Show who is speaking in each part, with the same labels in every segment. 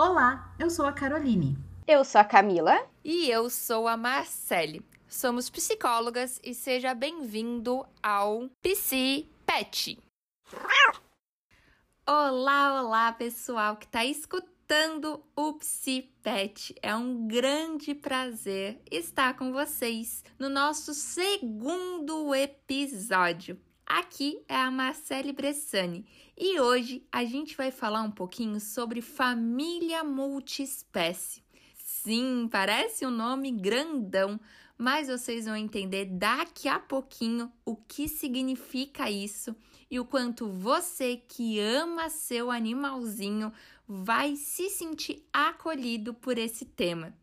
Speaker 1: Olá, eu sou a Caroline.
Speaker 2: Eu sou a Camila.
Speaker 3: E eu sou a Marcele. Somos psicólogas e seja bem-vindo ao Psi Pet. Olá, olá, pessoal que está escutando o Psi Pet. É um grande prazer estar com vocês no nosso segundo episódio. Aqui é a Marcele Bressani e hoje a gente vai falar um pouquinho sobre família multiespécie. Sim, parece um nome grandão, mas vocês vão entender daqui a pouquinho o que significa isso e o quanto você que ama seu animalzinho vai se sentir acolhido por esse tema.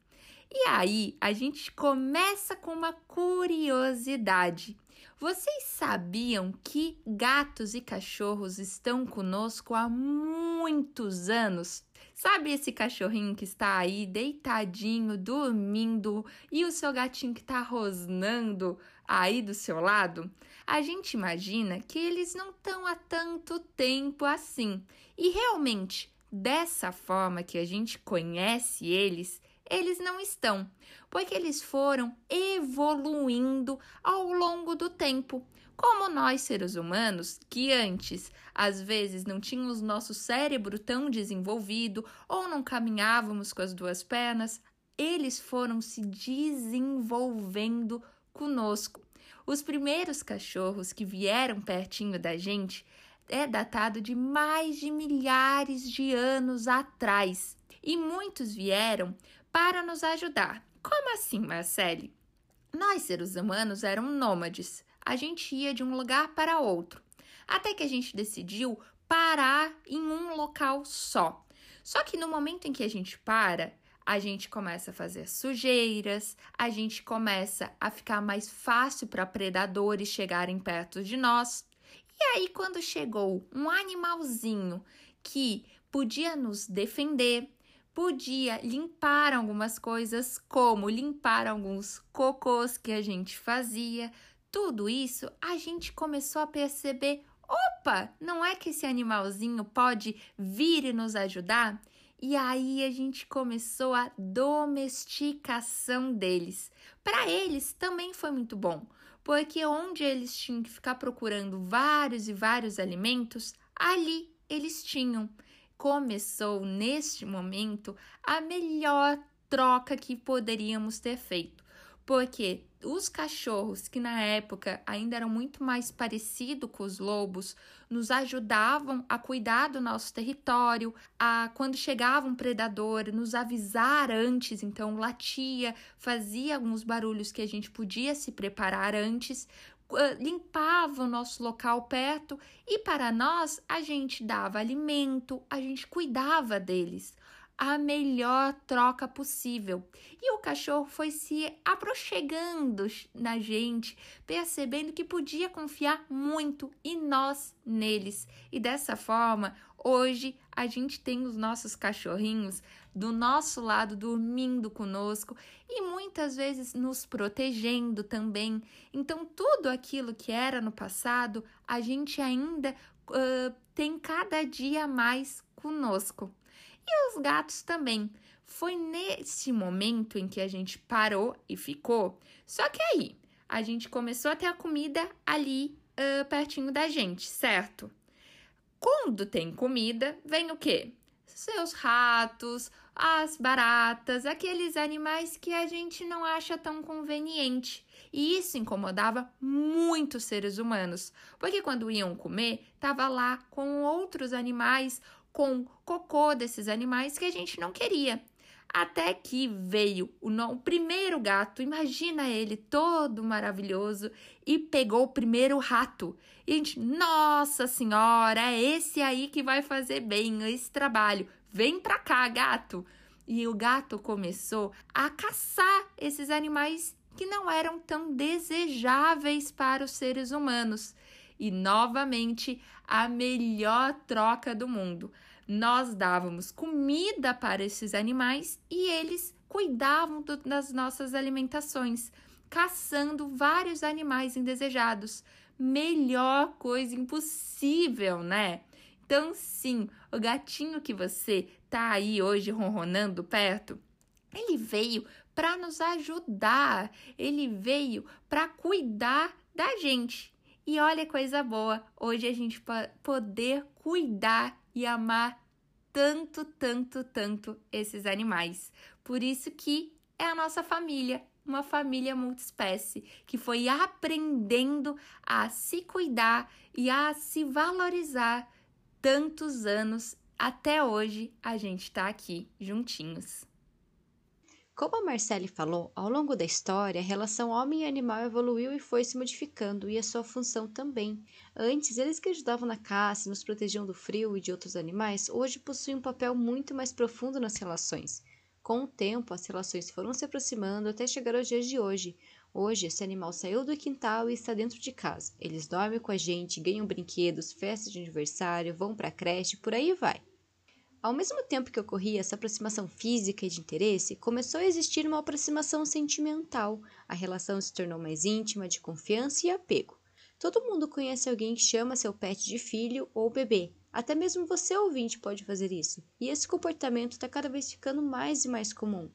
Speaker 3: E aí, a gente começa com uma curiosidade. Vocês sabiam que gatos e cachorros estão conosco há muitos anos? Sabe esse cachorrinho que está aí deitadinho, dormindo e o seu gatinho que está rosnando aí do seu lado? A gente imagina que eles não estão há tanto tempo assim. E realmente, dessa forma que a gente conhece eles, eles não estão, porque eles foram evoluindo ao longo do tempo. Como nós, seres humanos, que antes às vezes não tínhamos nosso cérebro tão desenvolvido ou não caminhávamos com as duas pernas, eles foram se desenvolvendo conosco. Os primeiros cachorros que vieram pertinho da gente é datado de mais de milhares de anos atrás. E muitos vieram para nos ajudar. Como assim, Marcele? Nós, seres humanos, éramos nômades. A gente ia de um lugar para outro. Até que a gente decidiu parar em um local só. Só que no momento em que a gente para, a gente começa a fazer sujeiras, a gente começa a ficar mais fácil para predadores chegarem perto de nós. E aí, quando chegou um animalzinho que podia nos defender, podia limpar algumas coisas, como limpar alguns cocôs que a gente fazia. Tudo isso a gente começou a perceber: opa, não é que esse animalzinho pode vir e nos ajudar? E aí a gente começou a domesticação deles. Para eles também foi muito bom, porque onde eles tinham que ficar procurando vários e vários alimentos, ali eles tinham começou neste momento a melhor troca que poderíamos ter feito. Porque os cachorros, que na época ainda eram muito mais parecidos com os lobos, nos ajudavam a cuidar do nosso território, a quando chegava um predador, nos avisar antes, então latia, fazia alguns barulhos que a gente podia se preparar antes, limpava o nosso local perto e para nós a gente dava alimento, a gente cuidava deles. A melhor troca possível. E o cachorro foi se aproximando na gente, percebendo que podia confiar muito e nós neles. E dessa forma, hoje a gente tem os nossos cachorrinhos do nosso lado dormindo conosco e muitas vezes nos protegendo também. Então, tudo aquilo que era no passado, a gente ainda uh, tem cada dia mais conosco. E os gatos também. Foi nesse momento em que a gente parou e ficou. Só que aí, a gente começou a ter a comida ali uh, pertinho da gente, certo? Quando tem comida, vem o quê? Seus ratos, as baratas, aqueles animais que a gente não acha tão conveniente. E isso incomodava muitos seres humanos, porque quando iam comer, tava lá com outros animais, com cocô desses animais que a gente não queria. Até que veio o, o, primeiro gato, imagina ele todo maravilhoso, e pegou o primeiro rato. E a gente, nossa senhora, é esse aí que vai fazer bem esse trabalho. Vem pra cá, gato. E o gato começou a caçar esses animais que não eram tão desejáveis para os seres humanos. E novamente, a melhor troca do mundo. Nós dávamos comida para esses animais e eles cuidavam do, das nossas alimentações, caçando vários animais indesejados. Melhor coisa impossível, né? Então, sim, o gatinho que você tá aí hoje ronronando perto, ele veio para nos ajudar, ele veio para cuidar da gente. E olha coisa boa, hoje a gente poder cuidar e amar tanto, tanto, tanto esses animais. Por isso que é a nossa família, uma família multiespécie que foi aprendendo a se cuidar e a se valorizar tantos anos até hoje a gente está aqui juntinhos.
Speaker 2: Como a Marcele falou, ao longo da história, a relação homem e animal evoluiu e foi se modificando, e a sua função também. Antes, eles que ajudavam na caça e nos protegiam do frio e de outros animais, hoje possuem um papel muito mais profundo nas relações. Com o tempo, as relações foram se aproximando até chegar aos dias de hoje. Hoje, esse animal saiu do quintal e está dentro de casa. Eles dormem com a gente, ganham brinquedos, festas de aniversário, vão para a creche, por aí vai. Ao mesmo tempo que ocorria essa aproximação física e de interesse, começou a existir uma aproximação sentimental. A relação se tornou mais íntima, de confiança e apego. Todo mundo conhece alguém que chama seu pet de filho ou bebê. Até mesmo você, ouvinte, pode fazer isso. E esse comportamento está cada vez ficando mais e mais comum.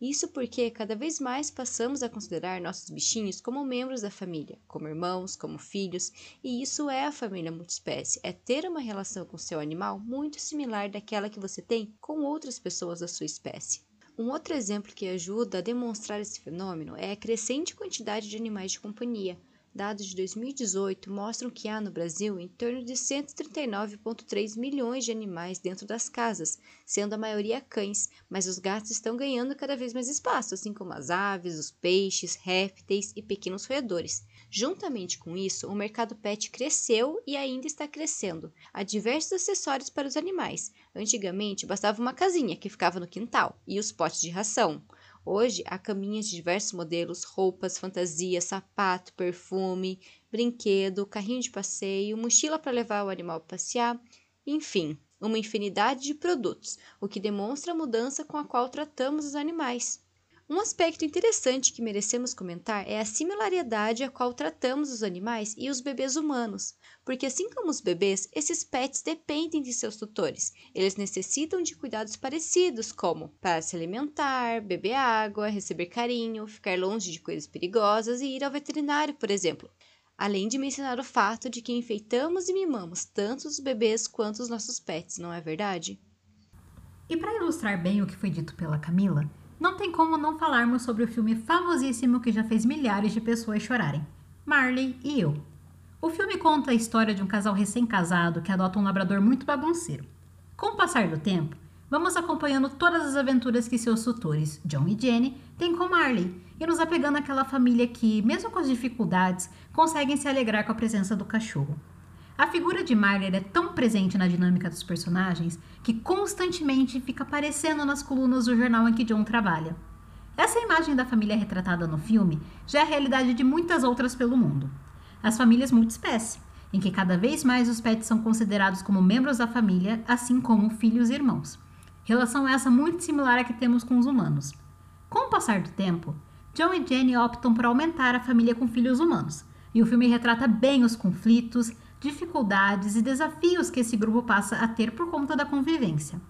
Speaker 2: Isso porque cada vez mais passamos a considerar nossos bichinhos como membros da família, como irmãos, como filhos, e isso é a família multiespécie, é ter uma relação com seu animal muito similar daquela que você tem com outras pessoas da sua espécie. Um outro exemplo que ajuda a demonstrar esse fenômeno é a crescente quantidade de animais de companhia, Dados de 2018 mostram que há no Brasil em torno de 139,3 milhões de animais dentro das casas, sendo a maioria cães, mas os gatos estão ganhando cada vez mais espaço, assim como as aves, os peixes, répteis e pequenos roedores. Juntamente com isso, o mercado pet cresceu e ainda está crescendo. Há diversos acessórios para os animais. Antigamente, bastava uma casinha que ficava no quintal e os potes de ração. Hoje há caminhas de diversos modelos, roupas, fantasia, sapato, perfume, brinquedo, carrinho de passeio, mochila para levar o animal para passear, enfim, uma infinidade de produtos, o que demonstra a mudança com a qual tratamos os animais. Um aspecto interessante que merecemos comentar é a similaridade a qual tratamos os animais e os bebês humanos, porque assim como os bebês, esses pets dependem de seus tutores. Eles necessitam de cuidados parecidos, como para se alimentar, beber água, receber carinho, ficar longe de coisas perigosas e ir ao veterinário, por exemplo. Além de mencionar o fato de que enfeitamos e mimamos tanto os bebês quanto os nossos pets, não é verdade?
Speaker 1: E para ilustrar bem o que foi dito pela Camila, não tem como não falarmos sobre o filme famosíssimo que já fez milhares de pessoas chorarem: Marley e eu. O filme conta a história de um casal recém-casado que adota um labrador muito bagunceiro. Com o passar do tempo, vamos acompanhando todas as aventuras que seus tutores, John e Jenny, têm com Marley e nos apegando àquela família que, mesmo com as dificuldades, conseguem se alegrar com a presença do cachorro. A figura de Margaret é tão presente na dinâmica dos personagens que constantemente fica aparecendo nas colunas do jornal em que John trabalha. Essa imagem da família retratada no filme já é a realidade de muitas outras pelo mundo. As famílias multiespécie, em que cada vez mais os pets são considerados como membros da família, assim como filhos e irmãos. Relação essa muito similar à que temos com os humanos. Com o passar do tempo, John e Jenny optam por aumentar a família com filhos humanos, e o filme retrata bem os conflitos, dificuldades e desafios que esse grupo passa a ter por conta da convivência.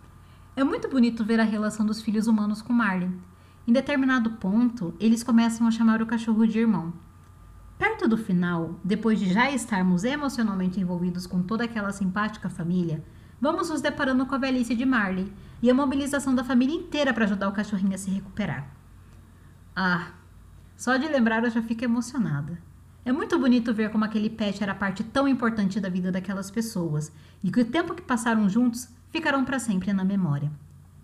Speaker 1: É muito bonito ver a relação dos filhos humanos com Marley. Em determinado ponto, eles começam a chamar o cachorro de irmão. Perto do final, depois de já estarmos emocionalmente envolvidos com toda aquela simpática família, vamos nos deparando com a velhice de Marley e a mobilização da família inteira para ajudar o cachorrinho a se recuperar. Ah, só de lembrar eu já fico emocionada. É muito bonito ver como aquele pet era parte tão importante da vida daquelas pessoas e que o tempo que passaram juntos ficarão para sempre na memória.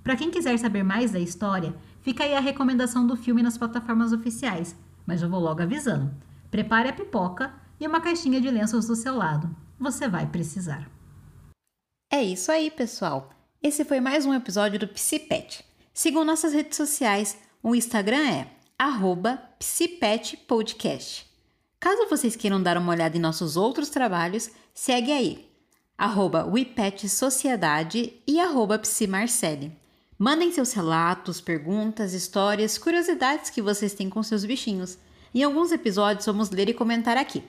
Speaker 1: Para quem quiser saber mais da história, fica aí a recomendação do filme nas plataformas oficiais, mas eu vou logo avisando. Prepare a pipoca e uma caixinha de lenços do seu lado. Você vai precisar.
Speaker 3: É isso aí, pessoal. Esse foi mais um episódio do Psipet. Sigam nossas redes sociais. O Instagram é @psipetpodcast. Caso vocês queiram dar uma olhada em nossos outros trabalhos, segue aí, arroba Sociedade e arroba Psimarcele. Mandem seus relatos, perguntas, histórias, curiosidades que vocês têm com seus bichinhos. Em alguns episódios vamos ler e comentar aqui.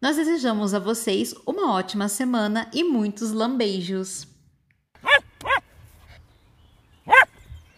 Speaker 3: Nós desejamos a vocês uma ótima semana e muitos lambeijos!